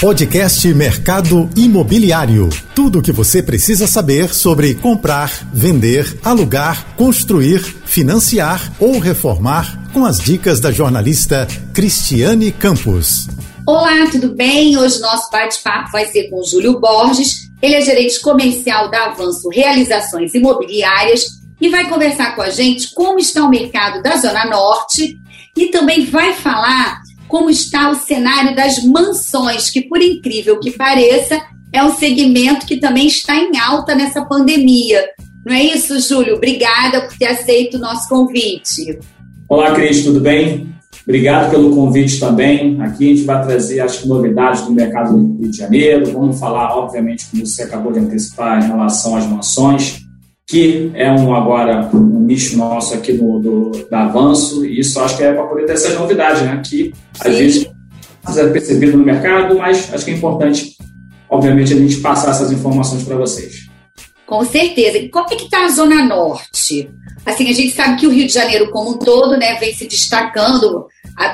Podcast Mercado Imobiliário. Tudo o que você precisa saber sobre comprar, vender, alugar, construir, financiar ou reformar com as dicas da jornalista Cristiane Campos. Olá, tudo bem? Hoje nosso bate-papo vai ser com Júlio Borges. Ele é gerente comercial da Avanço Realizações Imobiliárias e vai conversar com a gente como está o mercado da Zona Norte e também vai falar como está o cenário das mansões, que por incrível que pareça, é um segmento que também está em alta nessa pandemia. Não é isso, Júlio? Obrigada por ter aceito o nosso convite. Olá, Cris, tudo bem? Obrigado pelo convite também. Aqui a gente vai trazer, que, novidades do mercado do Rio de Janeiro. Vamos falar, obviamente, como você acabou de antecipar, em relação às mansões que é um agora um nicho nosso aqui no, do, da Avanço, e isso acho que é para poder ter essas novidades, né? Que às Sim. vezes é percebido no mercado, mas acho que é importante, obviamente, a gente passar essas informações para vocês. Com certeza. E como é que está a Zona Norte? Assim, a gente sabe que o Rio de Janeiro como um todo, né, vem se destacando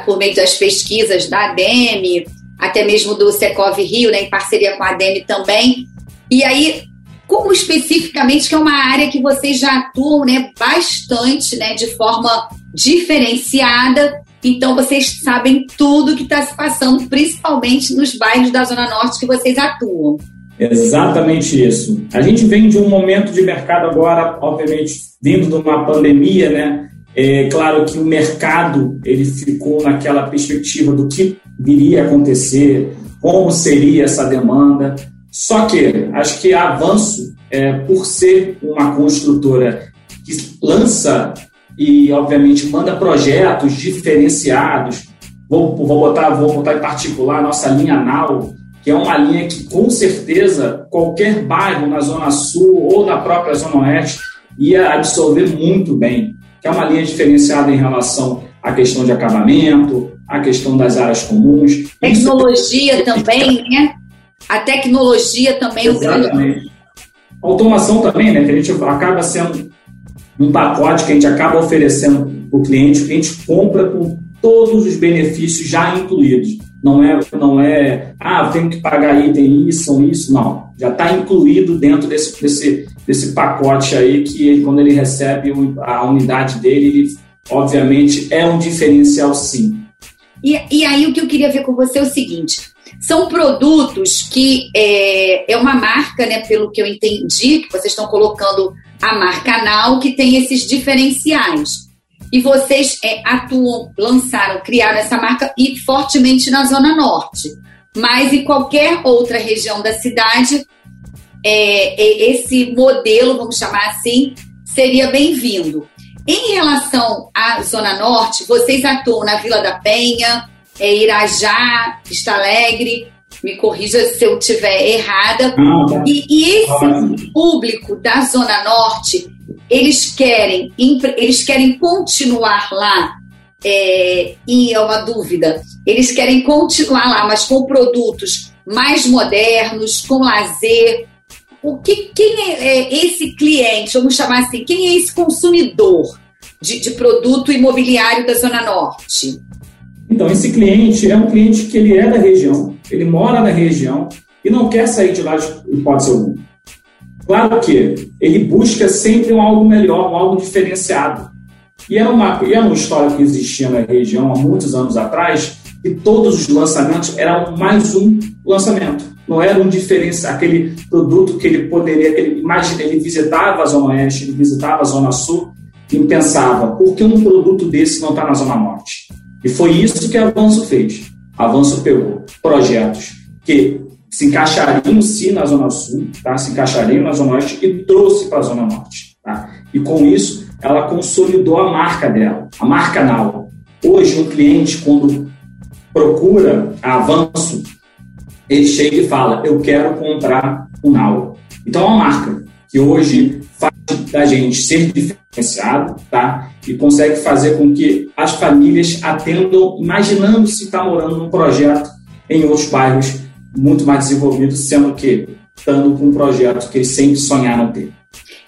por meio das pesquisas da ADEME, até mesmo do Secov Rio, né, em parceria com a ADEME também. E aí, como especificamente que é uma área que vocês já atuam né, bastante, né, de forma diferenciada. Então vocês sabem tudo que está se passando, principalmente nos bairros da Zona Norte que vocês atuam. Exatamente isso. A gente vem de um momento de mercado agora, obviamente, vindo de uma pandemia, né? É claro que o mercado ele ficou naquela perspectiva do que viria a acontecer, como seria essa demanda. Só que acho que avanço, é, por ser uma construtora que lança e, obviamente, manda projetos diferenciados, vou, vou, botar, vou botar em particular a nossa linha NAU, que é uma linha que, com certeza, qualquer bairro na Zona Sul ou na própria Zona Oeste ia absorver muito bem, que é uma linha diferenciada em relação à questão de acabamento, à questão das áreas comuns. Tecnologia Isso... também, né? A tecnologia também. Exatamente. A automação também, né? Que a gente acaba sendo um pacote que a gente acaba oferecendo para o cliente, o cliente compra com todos os benefícios já incluídos. Não é, não é, ah, tenho que pagar item isso, isso, não. Já está incluído dentro desse, desse, desse pacote aí que ele, quando ele recebe a unidade dele, ele, obviamente é um diferencial sim. E, e aí o que eu queria ver com você é o seguinte: são produtos que é, é uma marca, né, pelo que eu entendi, que vocês estão colocando a marca Nau, que tem esses diferenciais. E vocês é, atuam, lançaram, criaram essa marca e fortemente na Zona Norte. Mas em qualquer outra região da cidade, é, é esse modelo, vamos chamar assim, seria bem-vindo. Em relação à Zona Norte, vocês atuam na Vila da Penha, é Irajá, Vista Alegre, me corrija se eu estiver errada. Ah, e, e, esse público da Zona Norte, eles querem, eles querem continuar lá. É, e é uma dúvida. Eles querem continuar lá, mas com produtos mais modernos, com lazer. O que, quem é, é esse cliente? Vamos chamar assim. Quem é esse consumidor de, de produto imobiliário da Zona Norte? Então, esse cliente é um cliente que ele é da região, ele mora na região e não quer sair de lá de hipótese alguma. Claro que ele busca sempre um algo melhor, um algo diferenciado. E era uma, era uma história que existia na região há muitos anos atrás, e todos os lançamentos eram mais um lançamento. Não era um diferencial, aquele produto que ele poderia, ele, imagina, ele visitava a Zona Oeste, ele visitava a Zona Sul e pensava, por que um produto desse não está na Zona Norte? E foi isso que a Avanço fez. A Avanço pegou projetos que se encaixariam sim na Zona Sul, tá? se encaixariam na Zona Oeste e trouxe para a Zona Norte. Tá? E com isso, ela consolidou a marca dela, a marca Nau. Hoje, um cliente, quando procura a Avanço, ele chega e fala: Eu quero comprar um Nau. Então, é uma marca que hoje faz da gente ser diferenciado, tá? E consegue fazer com que as famílias atendam, imaginando se está morando num projeto em outros bairros muito mais desenvolvidos, sendo que estando com um projeto que eles sempre sonharam ter.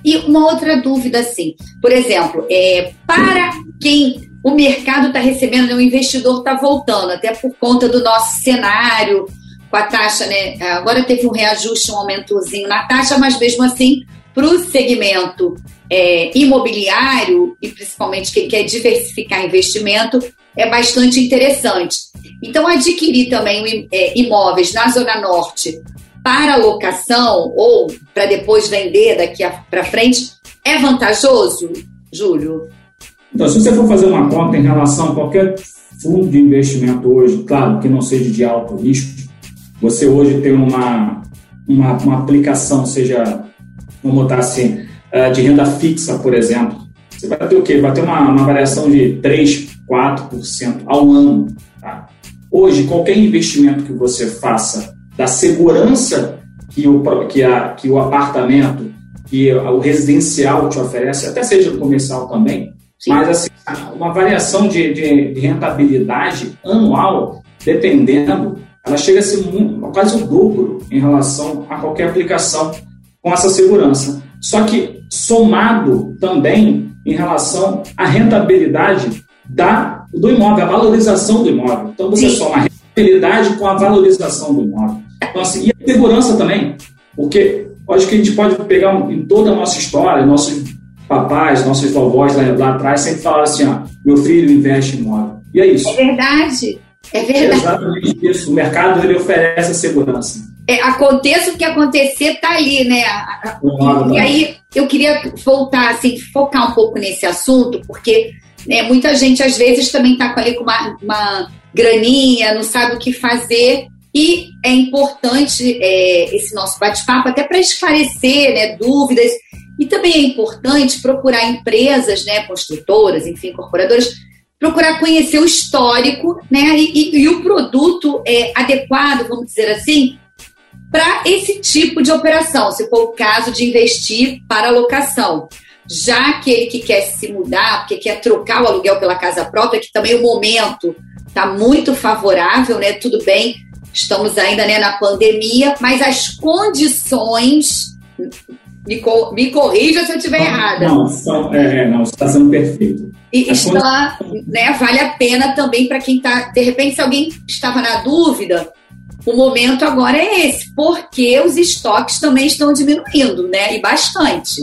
E uma outra dúvida, assim, por exemplo, é, para quem o mercado está recebendo, né, o investidor está voltando, até por conta do nosso cenário, com a taxa, né? Agora teve um reajuste, um aumentozinho na taxa, mas mesmo assim, para o segmento é, imobiliário, e principalmente quem quer diversificar investimento, é bastante interessante. Então, adquirir também é, imóveis na Zona Norte para locação ou para depois vender daqui para frente é vantajoso, Júlio? Então, se você for fazer uma conta em relação a qualquer fundo de investimento hoje, claro que não seja de alto risco, você hoje tem uma, uma, uma aplicação, seja, vamos botar assim, eh, de renda fixa, por exemplo, você vai ter o quê? Vai ter uma, uma variação de 3, 4% ao ano. Tá? Hoje, qualquer investimento que você faça da segurança que o, que, a, que o apartamento, que o residencial te oferece, até seja comercial também, Sim. mas assim, uma variação de, de, de, rentabilidade anual, dependendo, ela chega a ser muito, quase o dobro em relação a qualquer aplicação com essa segurança. Só que somado também em relação à rentabilidade da, do imóvel, a valorização do imóvel. Então você Sim. soma a rentabilidade com a valorização do imóvel. Então, assim, e a segurança também, porque acho que a gente pode pegar um, em toda a nossa história, nossos papais, nossos vovós lá, lá atrás sempre falaram assim: ó, meu filho investe em imóvel. E é isso. É verdade. É verdade. É exatamente isso. O mercado ele oferece a segurança. É, aconteça o que acontecer, tá ali, né? E, e aí eu queria voltar, assim, focar um pouco nesse assunto, porque né, muita gente às vezes também está ali com uma, uma graninha, não sabe o que fazer. E é importante é, esse nosso bate-papo até para esclarecer né, dúvidas. E também é importante procurar empresas, né, construtoras, enfim, incorporadoras, procurar conhecer o histórico né, e, e, e o produto é, adequado, vamos dizer assim, para esse tipo de operação, se for o caso de investir para locação. Já aquele que quer se mudar, porque quer trocar o aluguel pela casa própria, que também o momento está muito favorável, né? Tudo bem, estamos ainda né, na pandemia, mas as condições. Me, co me corrija se eu estiver errada. Não, são, é, é não, está sendo perfeito. E está, né, vale a pena também para quem está. De repente, se alguém estava na dúvida, o momento agora é esse, porque os estoques também estão diminuindo, né? E bastante.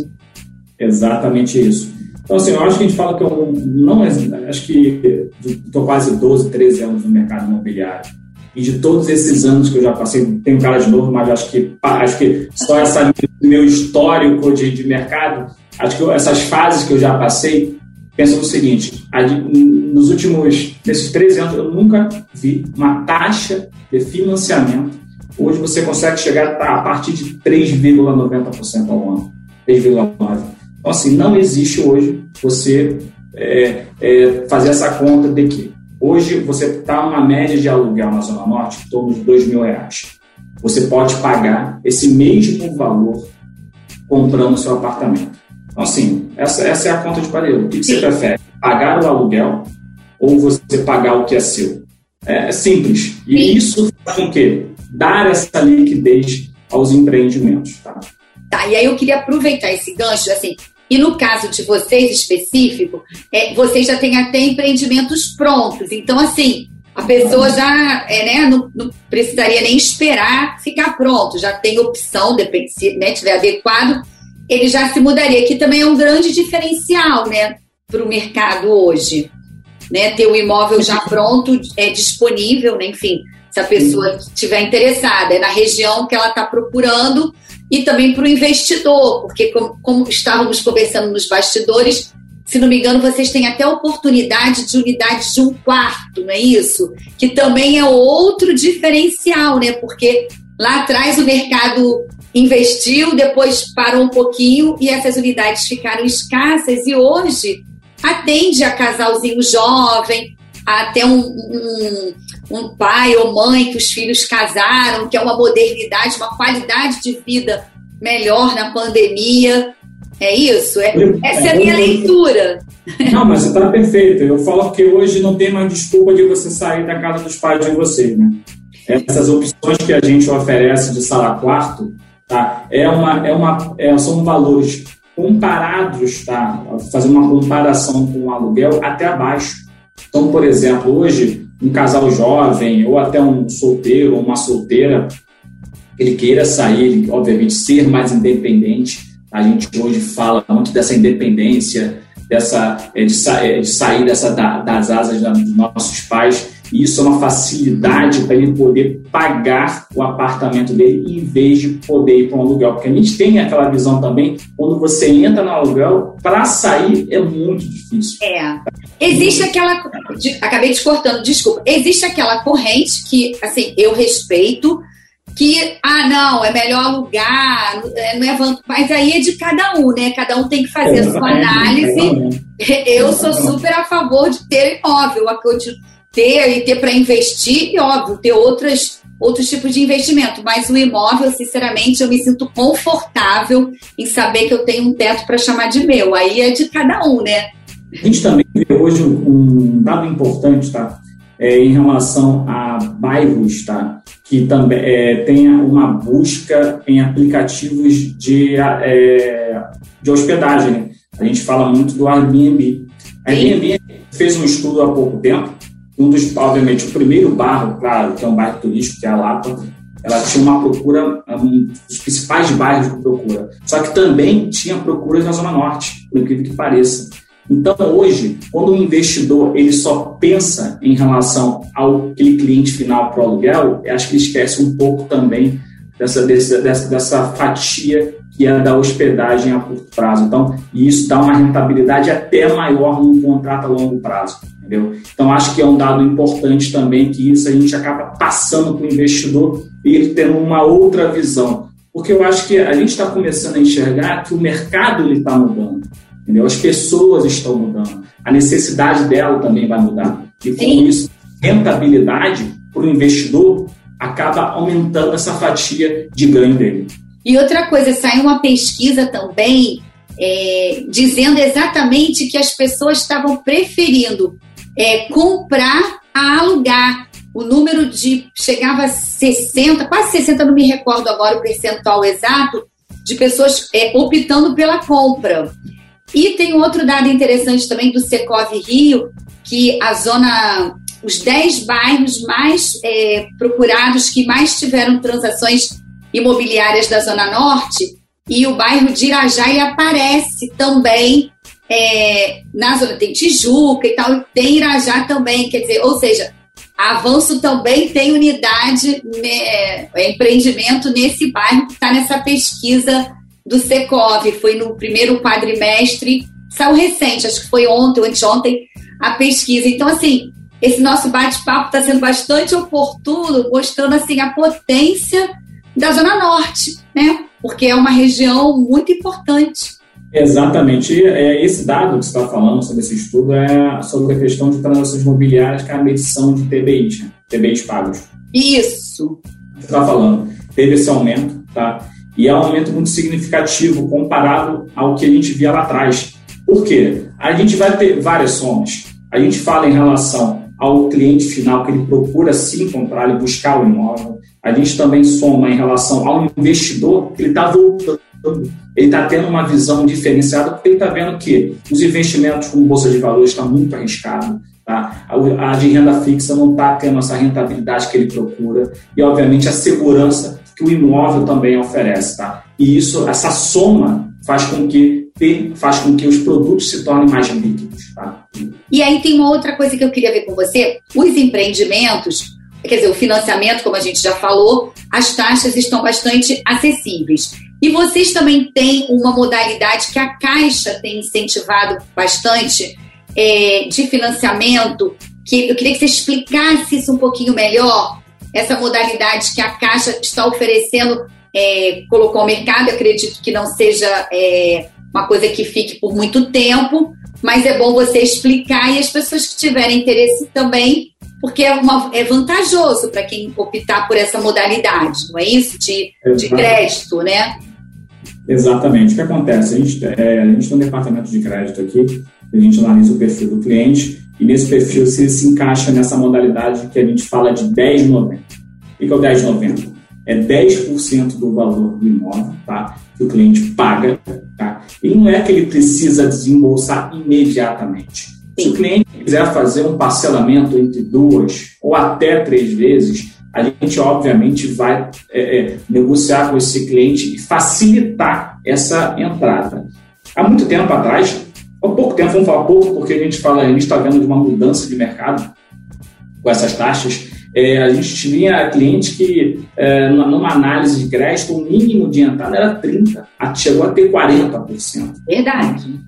Exatamente isso. Então, assim, eu acho que a gente fala que eu não. Acho que estou quase 12, 13 anos no mercado imobiliário. E de todos esses anos que eu já passei, tenho cara de novo, mas acho que, acho que só essa meu histórico de, de mercado, acho que essas fases que eu já passei, penso no seguinte: nos últimos, nesses 13 anos, eu nunca vi uma taxa de financiamento. Hoje você consegue chegar a partir de 3,90% ao ano, 3,9%. Então, assim, não existe hoje você é, é, fazer essa conta de que hoje você está uma média de aluguel na Zona Norte em torno de dois mil reais. Você pode pagar esse mesmo valor comprando seu apartamento. Então, assim, essa, essa é a conta de parede. O que você prefere? Pagar o aluguel ou você pagar o que é seu? É, é simples. E isso faz com que dar essa liquidez aos empreendimentos. Tá? Tá, e aí eu queria aproveitar esse gancho, assim, e no caso de vocês específico, é, vocês já têm até empreendimentos prontos. Então, assim, a pessoa já é, né, não, não, precisaria nem esperar ficar pronto, já tem opção, depende se né, tiver adequado, ele já se mudaria, que também é um grande diferencial né, para o mercado hoje. Né, ter o imóvel já pronto, é disponível, né, enfim, se a pessoa estiver interessada, é na região que ela está procurando, e também para o investidor, porque como, como, estávamos conversando nos bastidores, se não me engano, vocês têm até oportunidade de unidades de um quarto, não é isso? Que também é outro diferencial, né? Porque lá atrás o mercado investiu, depois parou um pouquinho e essas unidades ficaram escassas e hoje atende a casalzinho jovem, até um, um, um pai ou mãe que os filhos casaram, que é uma modernidade, uma qualidade de vida melhor na pandemia. É isso? É, essa é a minha leitura. Não, mas você está perfeito. Eu falo que hoje não tem mais desculpa de você sair da casa dos pais de vocês, né? Essas opções que a gente oferece de sala quarto, tá? É uma, é uma, é, são valores comparados, tá? Fazer uma comparação com o aluguel até abaixo. Então, por exemplo, hoje um casal jovem ou até um solteiro ou uma solteira ele queira sair, obviamente ser mais independente. A gente hoje fala muito dessa independência, dessa é, de, é, de sair dessa das asas dos nossos pais. E isso é uma facilidade para ele poder pagar o apartamento dele em vez de poder ir para um aluguel. Porque a gente tem aquela visão também, quando você entra no aluguel, para sair é muito difícil. É. Existe aquela. Acabei te cortando, desculpa. Existe aquela corrente que, assim, eu respeito, que, ah, não, é melhor alugar, é, não é mas aí é de cada um, né? Cada um tem que fazer a sua análise. Eu sou super a favor de ter imóvel, ter e ter para investir, e óbvio, ter outras, outros tipos de investimento. Mas o imóvel, sinceramente, eu me sinto confortável em saber que eu tenho um teto para chamar de meu. Aí é de cada um, né? A gente também vê hoje um dado importante, tá? É, em relação a bairros, tá? que também é, tenha uma busca em aplicativos de, é, de hospedagem. Né? A gente fala muito do Airbnb. A Airbnb fez um estudo há pouco tempo, um dos, obviamente, o primeiro bairro, claro, que é um bairro turístico, que é a Lapa, ela tinha uma procura, um dos principais bairros de procura. Só que também tinha procuras na Zona Norte, por incrível que pareça. Então, hoje, quando o investidor ele só pensa em relação ao aquele cliente final para o aluguel, acho que ele esquece um pouco também dessa, dessa, dessa, fatia que é da hospedagem a curto prazo. Então, isso dá uma rentabilidade até maior num contrato a longo prazo. Entendeu? Então, acho que é um dado importante também que isso a gente acaba passando para o investidor e ele tendo uma outra visão. Porque eu acho que a gente está começando a enxergar que o mercado está mudando. Entendeu? As pessoas estão mudando. A necessidade dela também vai mudar. E com isso, rentabilidade para o investidor acaba aumentando essa fatia de ganho dele. E outra coisa, saiu uma pesquisa também é, dizendo exatamente que as pessoas estavam preferindo é, comprar a alugar. O número de chegava a 60, quase 60, não me recordo agora o percentual exato, de pessoas é, optando pela compra. E tem outro dado interessante também do Secov Rio, que a zona, os 10 bairros mais é, procurados, que mais tiveram transações imobiliárias da Zona Norte, e o bairro de Irajá aparece também é, na zona, tem Tijuca e tal, tem Irajá também, quer dizer, ou seja, Avanço também tem unidade, né, é, empreendimento nesse bairro que está nessa pesquisa do Secov, foi no primeiro quadrimestre, saiu recente, acho que foi ontem ou anteontem, a pesquisa. Então, assim, esse nosso bate-papo está sendo bastante oportuno, mostrando assim a potência da Zona Norte, né? Porque é uma região muito importante. Exatamente. É, esse dado que você está falando sobre esse estudo é sobre a questão de transações imobiliárias, que é a medição de TBIs, né? TBIs pagos. Isso. Você está falando. Teve esse aumento, tá? E é um aumento muito significativo comparado ao que a gente via lá atrás. Por quê? A gente vai ter várias somas. A gente fala em relação ao cliente final que ele procura sim comprar e buscar o imóvel. A gente também soma em relação ao investidor que ele está voltando, ele está tendo uma visão diferenciada porque ele está vendo que os investimentos como bolsa de valores está muito arriscado. Tá? A, a de renda fixa não está tendo essa rentabilidade que ele procura e, obviamente, a segurança que o imóvel também oferece, tá? E isso, essa soma faz com que faz com que os produtos se tornem mais líquidos, tá? E aí tem uma outra coisa que eu queria ver com você, os empreendimentos, quer dizer, o financiamento, como a gente já falou, as taxas estão bastante acessíveis. E vocês também têm uma modalidade que a Caixa tem incentivado bastante é, de financiamento, que eu queria que você explicasse isso um pouquinho melhor, essa modalidade que a Caixa está oferecendo, é, colocou ao mercado, acredito que não seja é, uma coisa que fique por muito tempo, mas é bom você explicar e as pessoas que tiverem interesse também, porque é, uma, é vantajoso para quem optar por essa modalidade, não é isso? De, de crédito, né? Exatamente. O que acontece? A gente, é, a gente tem um departamento de crédito aqui, a gente analisa o perfil do cliente e nesse perfil você se encaixa nessa modalidade que a gente fala de 10,90. O que é o 10,90? É 10% do valor do imóvel tá? que o cliente paga. Tá? E não é que ele precisa desembolsar imediatamente. Se o cliente quiser fazer um parcelamento entre duas ou até três vezes, a gente obviamente vai é, é, negociar com esse cliente e facilitar essa entrada. Há muito tempo atrás, há pouco tempo, vamos falar pouco, porque a gente fala, a gente está vendo de uma mudança de mercado com essas taxas. É, a gente tinha cliente que, é, numa análise de crédito, o mínimo de entrada era 30%, chegou a ter 40%. Verdade.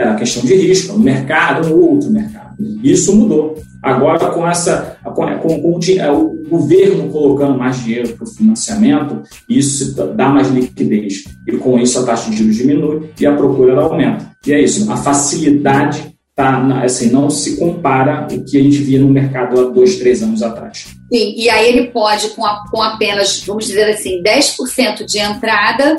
Era questão de risco, um mercado, um outro mercado. Isso mudou. Agora, com essa, com, com, com o, o governo colocando mais dinheiro para o financiamento, isso dá mais liquidez. E com isso a taxa de juros diminui e a procura aumenta. E é isso, a facilidade tá, assim, não se compara o que a gente via no mercado há dois, três anos atrás. Sim, e aí ele pode, com, a, com apenas, vamos dizer assim, 10% de entrada,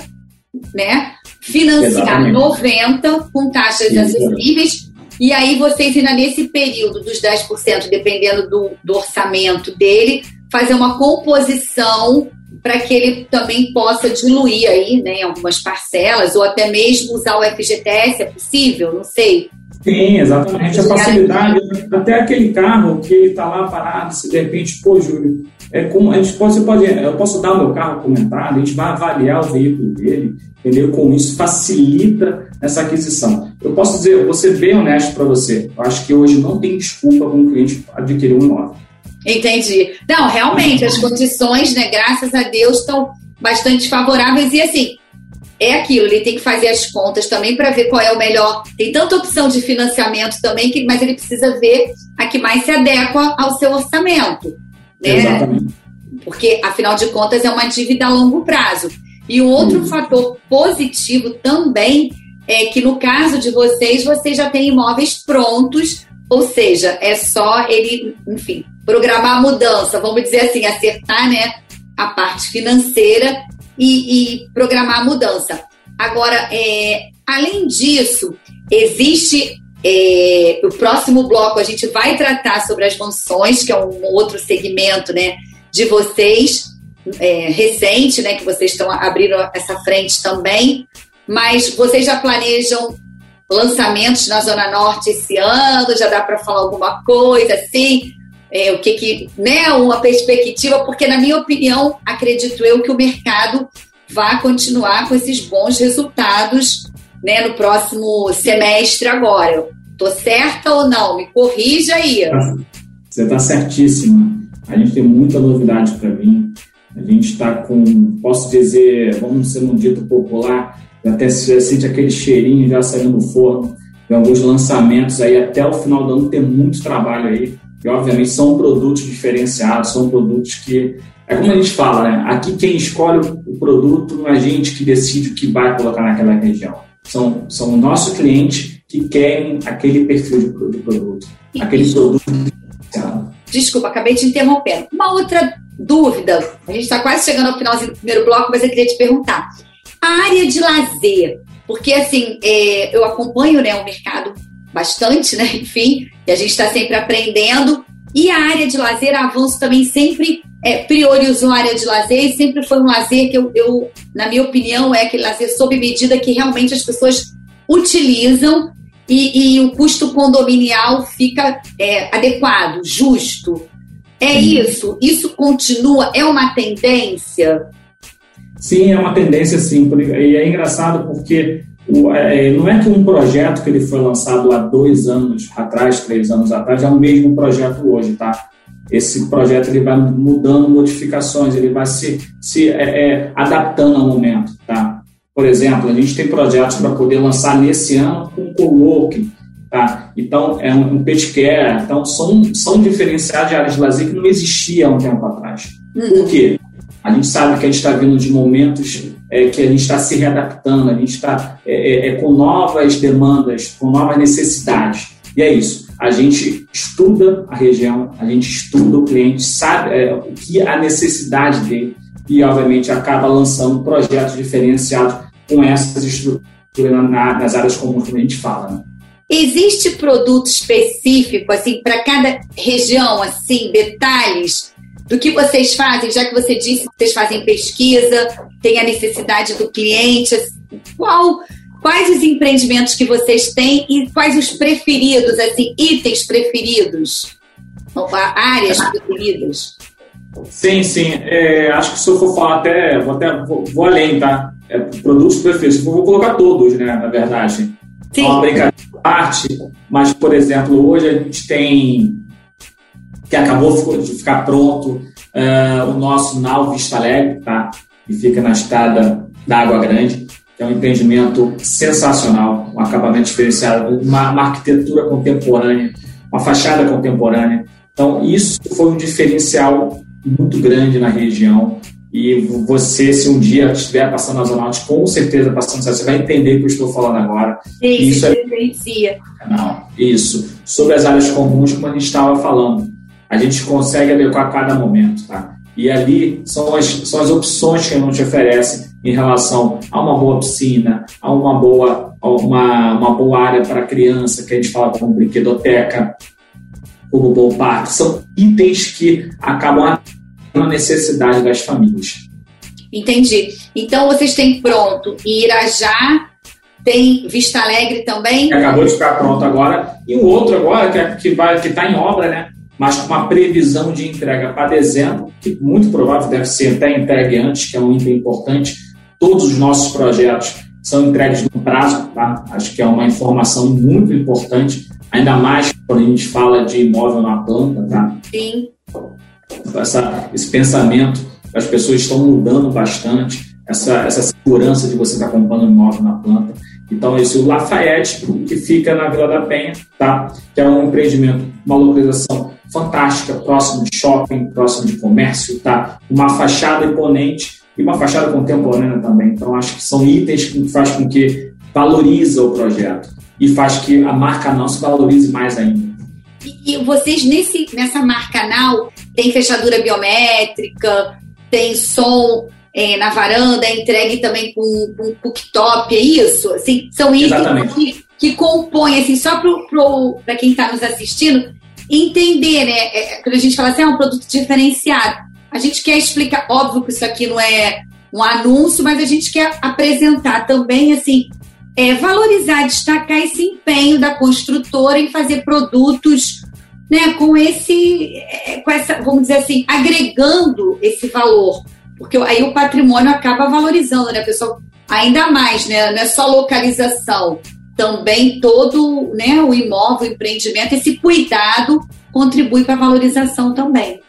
né? Financiar Exatamente. 90% com taxas Sim, acessíveis e aí vocês ainda nesse período dos 10%, dependendo do, do orçamento dele, fazer uma composição para que ele também possa diluir aí, né, algumas parcelas, ou até mesmo usar o FGTS, é possível? Não sei. Sim, exatamente. A facilidade, até aquele carro que ele está lá parado, se de repente, pô, Júlio, é como a gente pode, você pode, eu posso dar o meu carro comentado, a gente vai avaliar o veículo dele, entendeu? Com isso facilita essa aquisição. Eu posso dizer, eu vou ser bem honesto para você. Eu acho que hoje não tem desculpa para um cliente adquirir um imóvel. Entendi. Não, realmente, as condições, né, graças a Deus, estão bastante favoráveis. E assim, é aquilo, ele tem que fazer as contas também para ver qual é o melhor. Tem tanta opção de financiamento também, que, mas ele precisa ver a que mais se adequa ao seu orçamento. Né? Exatamente. Porque, afinal de contas, é uma dívida a longo prazo. E um outro fator positivo também é que no caso de vocês, vocês já têm imóveis prontos, ou seja, é só ele, enfim, programar a mudança, vamos dizer assim, acertar né, a parte financeira e, e programar a mudança. Agora, é, além disso, existe é, o próximo bloco a gente vai tratar sobre as mansões, que é um outro segmento né, de vocês, é, recente, né, que vocês estão abrindo essa frente também mas vocês já planejam lançamentos na Zona Norte esse ano? Já dá para falar alguma coisa assim? É, o que que, né, uma perspectiva, porque na minha opinião, acredito eu que o mercado vai continuar com esses bons resultados, né, no próximo semestre agora. Tô certa ou não? Me corrija aí. Você está certíssima. A gente tem muita novidade para vir. A gente está com, posso dizer, vamos ser um dito popular, até se sente aquele cheirinho já saindo do forno. Tem alguns lançamentos aí até o final do ano, tem muito trabalho aí. E, obviamente, são produtos diferenciados, são produtos que. É como a gente fala, né? Aqui quem escolhe o produto não é a gente que decide o que vai colocar naquela região. São, são o nosso cliente que querem aquele perfil de produto, aquele produto diferenciado. Desculpa, acabei de interromper. Uma outra dúvida, a gente está quase chegando ao finalzinho do primeiro bloco, mas eu queria te perguntar. A área de lazer, porque assim, é, eu acompanho né, o mercado bastante, né? Enfim, e a gente está sempre aprendendo. E a área de lazer, a Avanço também sempre é, priorizou a área de lazer e sempre foi um lazer que eu, eu, na minha opinião, é aquele lazer sob medida que realmente as pessoas utilizam e, e o custo condominial fica é, adequado, justo. É isso? Isso continua? É uma tendência? Sim, é uma tendência sim. E é engraçado porque não é que um projeto que ele foi lançado há dois anos atrás, três anos atrás, é o mesmo projeto hoje, tá? Esse projeto ele vai mudando modificações, ele vai se, se é, é, adaptando ao momento, tá? Por exemplo, a gente tem projetos para poder lançar nesse ano com coworking, tá? Então, é um, um pet care, então são, são diferenciados de áreas de lazer que não existia há um tempo atrás. Uhum. Por quê? A gente sabe que a gente está vindo de momentos é, que a gente está se readaptando, a gente está é, é, é, com novas demandas, com novas necessidades. E é isso. A gente estuda a região, a gente estuda o cliente, sabe é, o que a necessidade dele e, obviamente, acaba lançando projetos diferenciados com essas estruturas na, nas áreas comuns que a gente fala. Né? Existe produto específico, assim, para cada região, assim, detalhes do que vocês fazem, já que você disse que vocês fazem pesquisa, tem a necessidade do cliente, qual quais os empreendimentos que vocês têm e quais os preferidos, assim, itens preferidos, áreas preferidas? Sim, sim. É, acho que se eu for falar até, vou, até, vou, vou além, tá? É, produtos preferidos, vou colocar todos, né, na verdade. Sim. É uma brincadeira de parte, mas, por exemplo, hoje a gente tem, que acabou de ficar pronto, uh, o nosso Nau Vista Alegre, tá? Que fica na estrada da Água Grande é um empreendimento sensacional, um acabamento diferenciado, uma, uma, arquitetura contemporânea, uma fachada contemporânea. Então, isso foi um diferencial muito grande na região. E você, se um dia estiver passando na Zona Norte, com certeza passando, você vai entender o que eu estou falando agora. Sim, isso é. Não, isso. Sobre as áreas comuns, como a gente estava falando, a gente consegue adequar a cada momento, tá? E ali são as, são as opções que a gente oferece em relação a uma boa piscina, a uma boa, a uma, uma boa área para criança, que a gente fala como brinquedoteca, como bom parque. São itens que acabam na necessidade das famílias. Entendi. Então vocês têm pronto Irajá, tem Vista Alegre também? Acabou de ficar pronto agora. E um outro agora que, é, que está em obra, né? Mas com uma previsão de entrega para dezembro, que muito provável deve ser até entregue antes, que é um item importante. Todos os nossos projetos são entregues no prazo, tá? Acho que é uma informação muito importante, ainda mais quando a gente fala de imóvel na planta, tá? Sim. Essa, esse pensamento, as pessoas estão mudando bastante, essa, essa segurança de você estar comprando um imóvel na planta. Então, esse o Lafayette, que fica na Vila da Penha, tá? que é um empreendimento, uma localização fantástica, próximo de shopping, próximo de comércio, tá? uma fachada imponente e uma fachada contemporânea também. Então, acho que são itens que faz com que valoriza o projeto e faz que a marca não se valorize mais ainda. E, e vocês, nesse, nessa marca Now, tem fechadura biométrica, tem som é, na varanda, é entregue também com, com cooktop, é isso? Assim, são itens que, que compõem, assim, só para quem está nos assistindo, entender, né? É, quando a gente fala assim, é um produto diferenciado, a gente quer explicar, óbvio que isso aqui não é um anúncio, mas a gente quer apresentar também, assim, é, valorizar, destacar esse empenho da construtora em fazer produtos né, com esse, é, com essa, vamos dizer assim, agregando esse valor porque aí o patrimônio acaba valorizando, né, pessoal? Ainda mais, né? Não é só localização, também todo né, o imóvel, o empreendimento, esse cuidado contribui para a valorização também.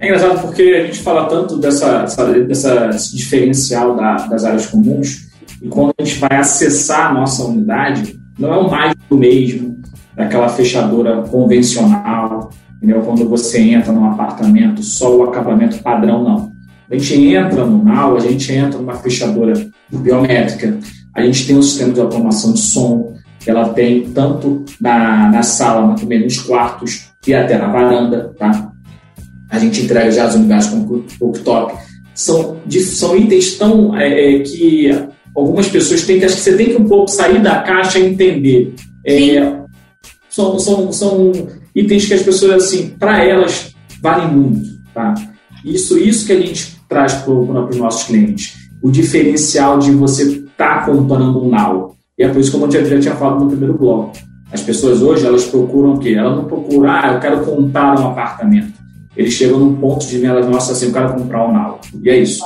É engraçado porque a gente fala tanto dessa, dessa, diferencial da, das áreas comuns e quando a gente vai acessar a nossa unidade, não é o mais do mesmo daquela fechadora convencional, entendeu? quando você entra num apartamento, só o acabamento padrão, não. A gente entra no NAU, a gente entra numa fechadora biométrica, a gente tem um sistema de automação de som, que ela tem tanto na, na sala, mas também nos quartos e até na varanda, tá? A gente entrega já as unidades com cooktop. São, são itens tão é, é, que algumas pessoas têm que, acho que você tem que um pouco sair da caixa e entender. É, são, são, são itens que as pessoas, assim, para elas, valem muito, tá? Isso, isso que a gente traz para os nossos clientes. O diferencial de você estar tá comprando um now. E é por isso que, eu já, já tinha falado no primeiro bloco, as pessoas hoje, elas procuram o quê? Elas não procuram, ah, eu quero comprar um apartamento. Eles chegam num ponto de venda, nossa, assim, eu quero comprar um now. E é isso.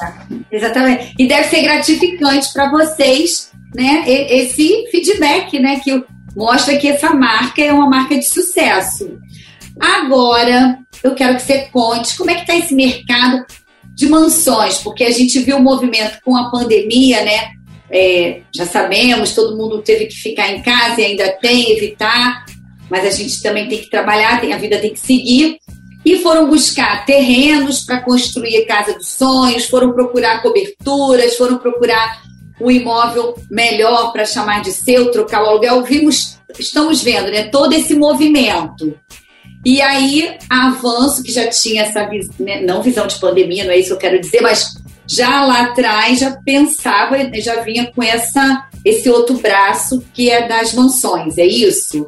Exatamente. E deve ser gratificante para vocês, né, esse feedback, né, que mostra que essa marca é uma marca de sucesso. Agora, eu quero que você conte como é que está esse mercado de mansões, porque a gente viu o movimento com a pandemia, né? É, já sabemos, todo mundo teve que ficar em casa e ainda tem, evitar, mas a gente também tem que trabalhar, tem, a vida tem que seguir. E foram buscar terrenos para construir a casa dos sonhos, foram procurar coberturas, foram procurar um imóvel melhor para chamar de seu, trocar o aluguel. Vimos, estamos vendo, né, todo esse movimento. E aí, avanço, que já tinha essa né, não visão de pandemia, não é isso que eu quero dizer, mas já lá atrás já pensava, já vinha com essa, esse outro braço que é das mansões, é isso?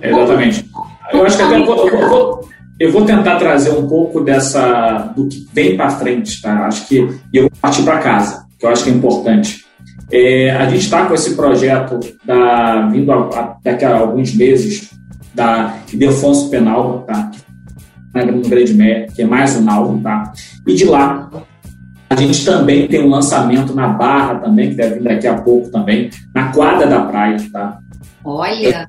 É, exatamente. Eu acho que até eu vou, eu, vou, eu vou, tentar trazer um pouco dessa do que vem para frente, tá? Acho que e eu vou partir para casa, que eu acho que é importante. É, a gente está com esse projeto da, vindo a, a, daqui a alguns meses da Ildefonso Penal, tá? no Grande Mé, que é mais um alvo, tá? E de lá a gente também tem um lançamento na Barra também, que deve vir daqui a pouco também, na quadra da praia, tá? Olha!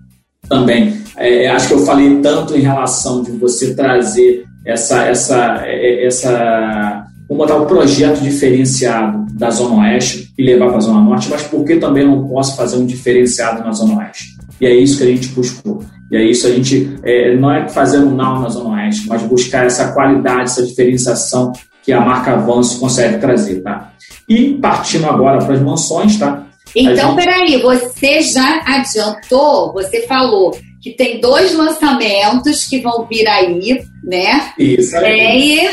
Também. É, acho que eu falei tanto em relação de você trazer essa, essa, é, essa vamos botar um projeto diferenciado da Zona Oeste e levar para a Zona Norte, mas por que também não posso fazer um diferenciado na Zona Oeste? E é isso que a gente buscou. E é isso a gente é, não é fazer um now na Zona Oeste, mas buscar essa qualidade, essa diferenciação que a marca Avanço consegue trazer, tá? E partindo agora para as mansões, tá? Então, gente... peraí, você já adiantou, você falou que tem dois lançamentos que vão vir aí, né? Isso aí. É,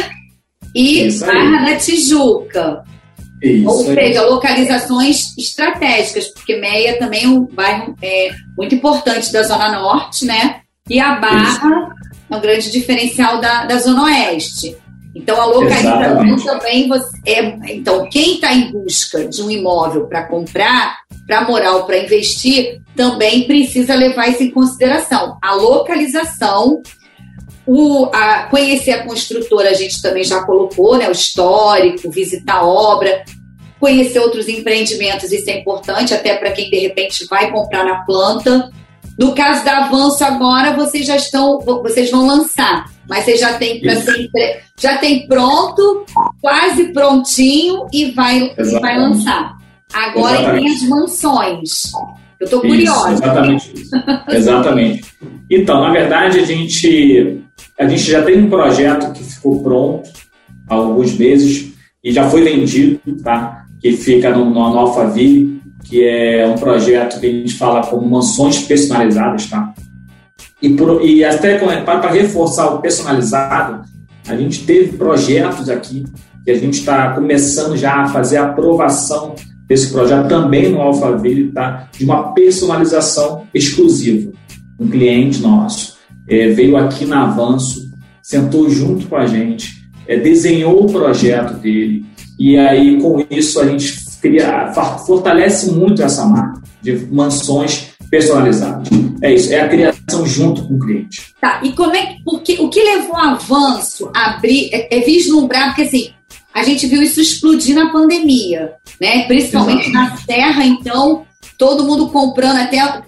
e Isso Barra da Tijuca. Isso Ou seja, localizações estratégicas, porque Meia também é um bairro é, muito importante da Zona Norte, né? E a Barra Isso. é um grande diferencial da, da Zona Oeste. Então, a localização também você, é. Então, quem está em busca de um imóvel para comprar, para morar ou para investir, também precisa levar isso em consideração. A localização o, a, conhecer a construtora, a gente também já colocou, né? O histórico, visitar a obra, conhecer outros empreendimentos, isso é importante, até para quem de repente vai comprar na planta. No caso da Avanço agora, vocês já estão, vocês vão lançar, mas vocês já tem já tem pronto, quase prontinho e vai, e vai lançar. Agora Exatamente. tem as mansões. Eu estou curiosa. Exatamente. exatamente. Então, na verdade, a gente a gente já tem um projeto que ficou pronto há alguns meses e já foi vendido, tá? que fica no, no Alphaville, que é um projeto que a gente fala como mansões personalizadas. Tá? E, por, e até para reforçar o personalizado, a gente teve projetos aqui que a gente está começando já a fazer a aprovação desse projeto também no Alphaville, tá? de uma personalização exclusiva. Um cliente nosso é, veio aqui na Avanço, sentou junto com a gente, é, desenhou o projeto dele, e aí com isso a gente cria, fortalece muito essa marca de mansões personalizadas. É isso, é a criação junto com o cliente. Tá, e como é que, porque, o que levou o avanço a abrir, é, é vislumbrar, porque assim, a gente viu isso explodir na pandemia, né? Principalmente Exatamente. na Serra, então, todo mundo comprando, até eu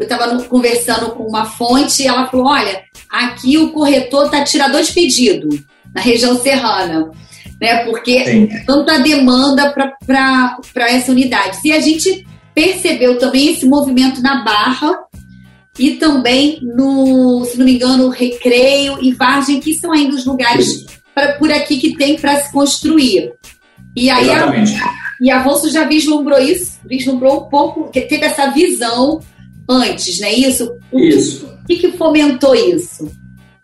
estava conversando com uma fonte e ela falou: olha, aqui o corretor está tirador de pedido na região serrana, né? Porque Sim. tanta demanda para essa unidade. E a gente percebeu também esse movimento na Barra e também no, se não me engano, Recreio e Vargem, que são ainda os lugares pra, por aqui que tem para se construir. E aí Exatamente. a, e Afonso já vislumbrou isso, vislumbrou um pouco, que teve essa visão antes, né? Isso. O isso. Que, que fomentou isso?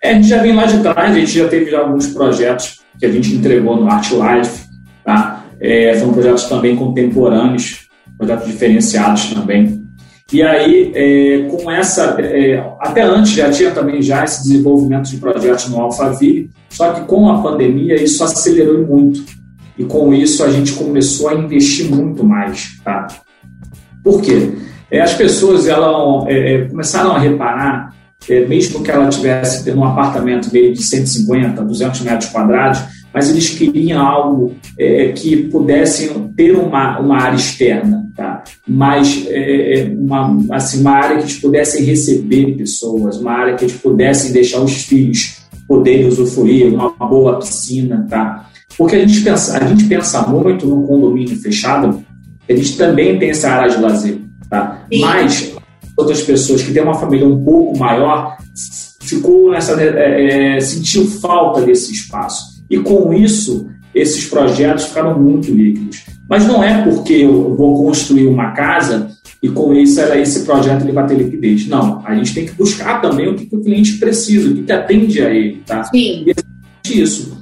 É, a gente já vem lá de trás, a gente já teve alguns projetos que a gente entregou no Art Life, tá? É, são projetos também contemporâneos, projetos diferenciados também. E aí, é, com essa, é, até antes já tinha também já esse desenvolvimento de projetos no Alphaville, só que com a pandemia isso acelerou muito e com isso a gente começou a investir muito mais. Tá? Por quê? É, as pessoas elas, é, é, começaram a reparar, mesmo que ela tivesse um apartamento meio de 150, 200 metros quadrados, mas eles queriam algo é, que pudessem ter uma, uma área externa, tá? mas é, uma, assim, uma área que eles pudessem receber pessoas, uma área que eles pudessem deixar os filhos poderem usufruir, uma boa piscina, tá? Porque a gente pensa, a gente pensa muito no condomínio fechado, a gente também tem essa área de lazer, tá? Sim. Mas outras pessoas que têm uma família um pouco maior ficou nessa é, é, sentiu falta desse espaço e com isso esses projetos ficaram muito líquidos. Mas não é porque eu vou construir uma casa e com isso esse projeto ele vai ter liquidez. Não, a gente tem que buscar também o que, o cliente precisa, o que, que atende a ele, tá? Sim. E é isso.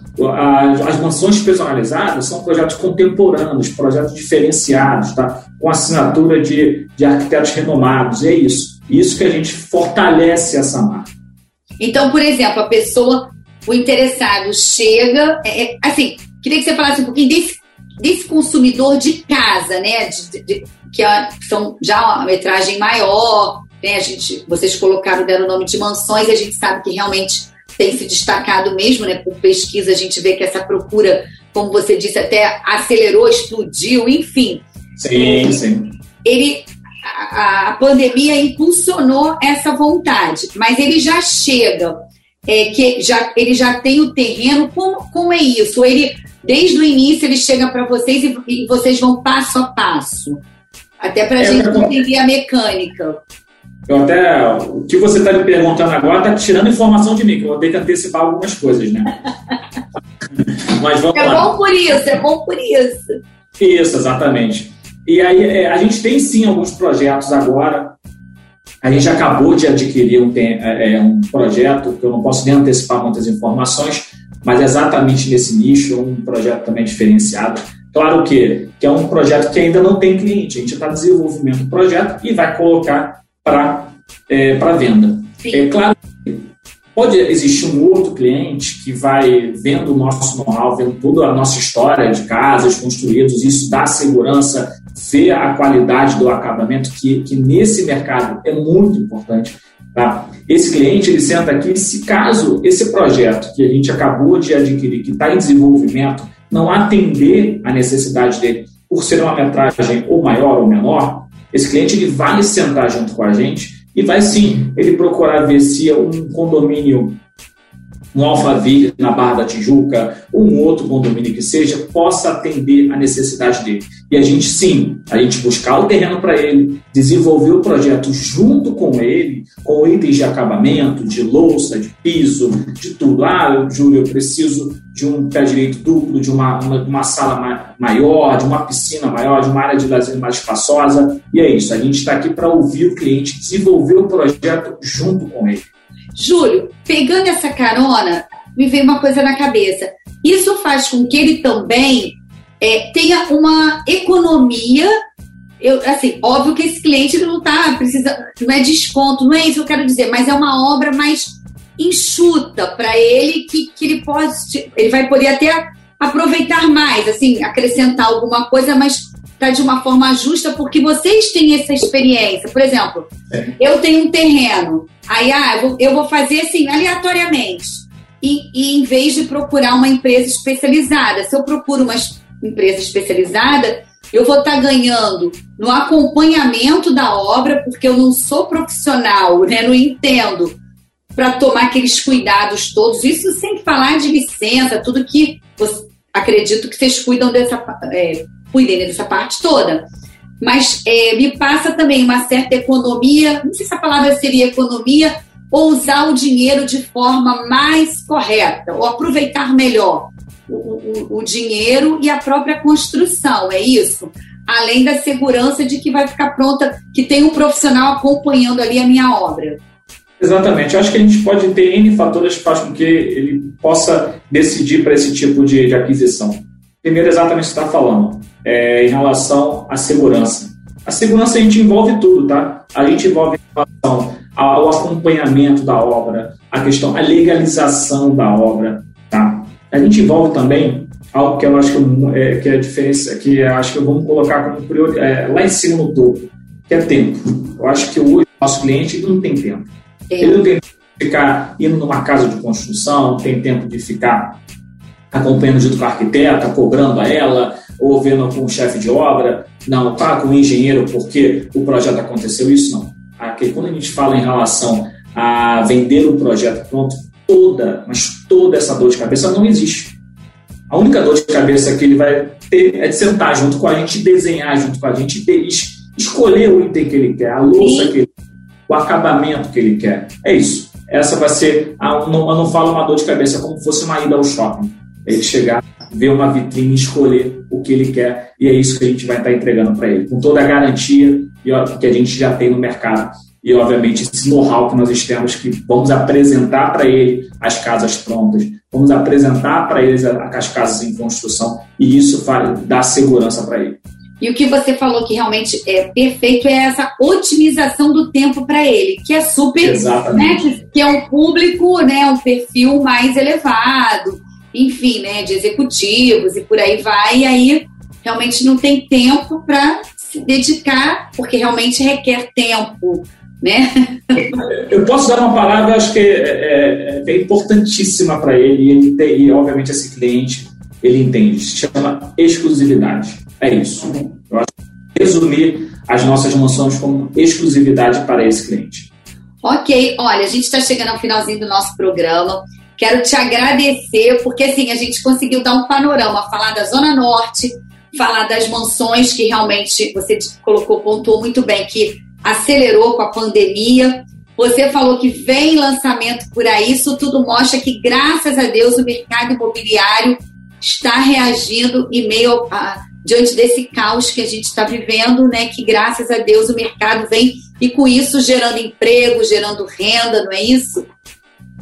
As mansões personalizadas são projetos contemporâneos, projetos diferenciados, tá? com assinatura de, de arquitetos renomados. É isso. Isso que a gente fortalece essa marca. Então, por exemplo, a pessoa, o interessado chega. É, é, assim, queria que você falasse um pouquinho desse. desse consumidor de casa, né? De, de, que é, são já uma metragem maior, né? A gente, vocês colocaram, deram o nome de mansões, e a gente sabe que realmente tem se destacado mesmo, né? Por pesquisa, a gente vê que essa procura, como você disse, até acelerou, explodiu, enfim. Sim, sim. Ele, a, a pandemia impulsionou essa vontade, mas ele já chega, é, que já, ele já tem o terreno. Como, como é isso? Ele, desde o início, ele chega para vocês e, e, vocês vão passo a passo, até para a é, gente entender a mecânica. Eu até, o que você está me perguntando agora está tirando informação de mim, que eu vou ter que antecipar algumas coisas, né? Mas vamos é lá. bom por isso, é bom por isso. Isso, exatamente. E aí, é, a gente tem sim alguns projetos agora. A gente acabou de adquirir um, é, é, um projeto, que eu não posso nem antecipar muitas informações, mas exatamente nesse nicho, um projeto também diferenciado. Claro que, que é um projeto que ainda não tem cliente, a gente está desenvolvendo o projeto e vai colocar para é, venda. Sim. É claro que pode existir um outro cliente que vai vendo o nosso know-how, vendo toda a nossa história de casas construídas, isso dá segurança, vê a qualidade do acabamento, que, que nesse mercado é muito importante. Tá? Esse cliente ele senta aqui, se caso esse projeto que a gente acabou de adquirir, que está em desenvolvimento, não atender a necessidade dele por ser uma metragem ou maior ou menor, esse cliente ele vai sentar junto com a gente e vai sim ele procurar ver se é um condomínio um Alphaville na Barra da Tijuca, ou um outro condomínio que seja, possa atender a necessidade dele. E a gente, sim, a gente buscar o terreno para ele, desenvolver o projeto junto com ele, com itens de acabamento, de louça, de piso, de tudo. Ah, Júlio, eu preciso de um pé direito duplo, de uma, uma, uma sala maior, de uma piscina maior, de uma área de lazer mais espaçosa. E é isso, a gente está aqui para ouvir o cliente, desenvolver o projeto junto com ele. Júlio, pegando essa carona, me veio uma coisa na cabeça. Isso faz com que ele também é, tenha uma economia. Eu, assim, óbvio que esse cliente não está precisa, não é desconto, não é isso que eu quero dizer, mas é uma obra mais enxuta para ele que, que ele pode, ele vai poder até aproveitar mais, assim, acrescentar alguma coisa, mas tá de uma forma justa, porque vocês têm essa experiência. Por exemplo, é. eu tenho um terreno, aí ah, eu, vou, eu vou fazer assim, aleatoriamente. E, e, em vez de procurar uma empresa especializada, se eu procuro uma empresa especializada, eu vou estar tá ganhando no acompanhamento da obra, porque eu não sou profissional, né? não entendo para tomar aqueles cuidados todos. Isso sem falar de licença, tudo que acredito que vocês cuidam dessa. É, cuidem dessa parte toda. Mas é, me passa também uma certa economia, não sei se a palavra seria economia, ou usar o dinheiro de forma mais correta, ou aproveitar melhor o, o, o dinheiro e a própria construção, é isso? Além da segurança de que vai ficar pronta, que tem um profissional acompanhando ali a minha obra. Exatamente. Eu acho que a gente pode ter N fatores que fazem com que ele possa decidir para esse tipo de, de aquisição. Primeiro, exatamente o que você está falando é, em relação à segurança. A segurança a gente envolve tudo, tá? A gente envolve em relação ao acompanhamento da obra, a questão, a legalização da obra, tá? A gente envolve também algo que eu acho que é, que é a diferença, que eu acho que vamos colocar como priori, é, lá em cima no topo, que é tempo. Eu acho que hoje o nosso cliente não tem tempo. Ele não tem tempo de ficar indo numa casa de construção, tem tempo de ficar acompanhando junto com a arquiteta, cobrando a ela, ou vendo com o chefe de obra, não, tá com o engenheiro porque o projeto aconteceu, isso não. Aqui, quando a gente fala em relação a vender o projeto pronto, toda, mas toda essa dor de cabeça não existe. A única dor de cabeça que ele vai ter é de sentar junto com a gente, desenhar junto com a gente, escolher o item que ele quer, a louça que ele quer, o acabamento que ele quer. É isso. Essa vai ser, a, não, eu não falo uma dor de cabeça como se fosse uma ida ao shopping. Ele chegar, ver uma vitrine, escolher o que ele quer e é isso que a gente vai estar entregando para ele, com toda a garantia que a gente já tem no mercado e, obviamente, esse know-how que nós temos que vamos apresentar para ele as casas prontas, vamos apresentar para eles as casas em construção e isso dá segurança para ele. E o que você falou que realmente é perfeito é essa otimização do tempo para ele, que é super, né, que, que, é um público, né, um perfil mais elevado, enfim, né, de executivos e por aí vai. E aí realmente não tem tempo para se dedicar, porque realmente requer tempo, né? Eu posso dar uma palavra, acho que é, é, é importantíssima para ele, e, ele tem, e obviamente esse cliente ele entende, se chama exclusividade. É isso. Eu acho que resumir as nossas mansões como exclusividade para esse cliente. Ok, olha, a gente está chegando ao finalzinho do nosso programa. Quero te agradecer, porque assim, a gente conseguiu dar um panorama, falar da Zona Norte, falar das mansões que realmente você colocou, pontuou muito bem, que acelerou com a pandemia. Você falou que vem lançamento por aí, isso tudo mostra que, graças a Deus, o mercado imobiliário está reagindo em meio a, diante desse caos que a gente está vivendo, né? Que graças a Deus o mercado vem e com isso gerando emprego, gerando renda, não é isso?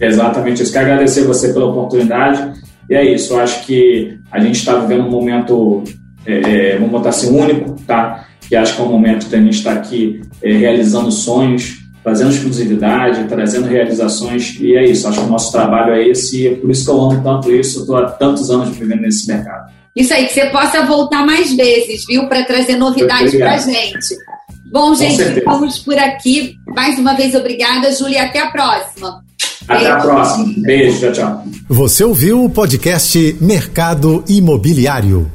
Exatamente isso. Quero agradecer você pela oportunidade. E é isso, eu acho que a gente está vivendo um momento, é, é, vamos botar assim, único, tá? Que acho que é um momento que a gente está aqui é, realizando sonhos, fazendo exclusividade, trazendo realizações, e é isso. Acho que o nosso trabalho é esse, e é por isso que eu amo tanto isso, estou há tantos anos vivendo nesse mercado. Isso aí, que você possa voltar mais vezes, viu, para trazer novidades para a gente. Bom, gente, ficamos por aqui. Mais uma vez, obrigada, Júlia. Até a próxima. Até a próxima. Beijo, tchau, tchau. Você ouviu o podcast Mercado Imobiliário.